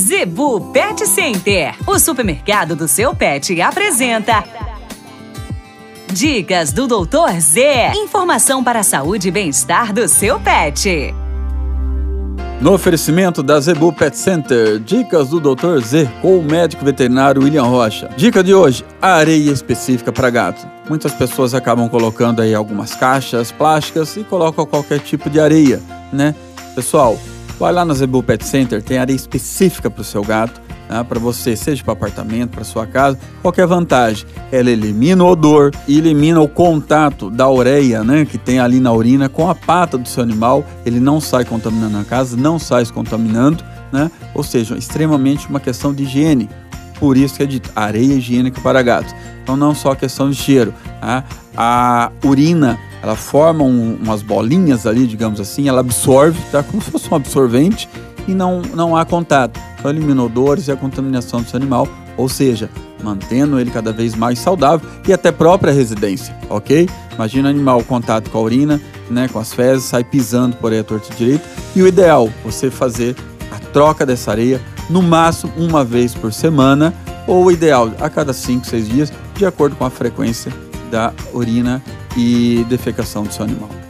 Zebu Pet Center, o supermercado do seu pet, apresenta. Dicas do Doutor Z. Informação para a saúde e bem-estar do seu pet. No oferecimento da Zebu Pet Center, dicas do Dr. Z com o médico veterinário William Rocha. Dica de hoje: areia específica para gato. Muitas pessoas acabam colocando aí algumas caixas plásticas e colocam qualquer tipo de areia, né? Pessoal, Vai lá na Zebu Pet Center, tem areia específica para o seu gato, né, para você, seja para apartamento, para sua casa. Qualquer vantagem, ela elimina o odor elimina o contato da ureia, né, que tem ali na urina com a pata do seu animal. Ele não sai contaminando a casa, não sai se contaminando, né? Ou seja, extremamente uma questão de higiene. Por isso que é dito areia higiênica para gatos. Então não só questão de cheiro, tá? a urina ela forma um, umas bolinhas ali, digamos assim, ela absorve, tá? Como se fosse um absorvente e não, não há contato. Então elimina odores e a contaminação do seu animal, ou seja, mantendo ele cada vez mais saudável e até própria residência, ok? Imagina o animal contato com a urina, né, com as fezes, sai pisando por aí a torta direito. E o ideal, você fazer a troca dessa areia no máximo uma vez por semana, ou o ideal a cada 5, 6 dias, de acordo com a frequência da urina e defecação do seu animal.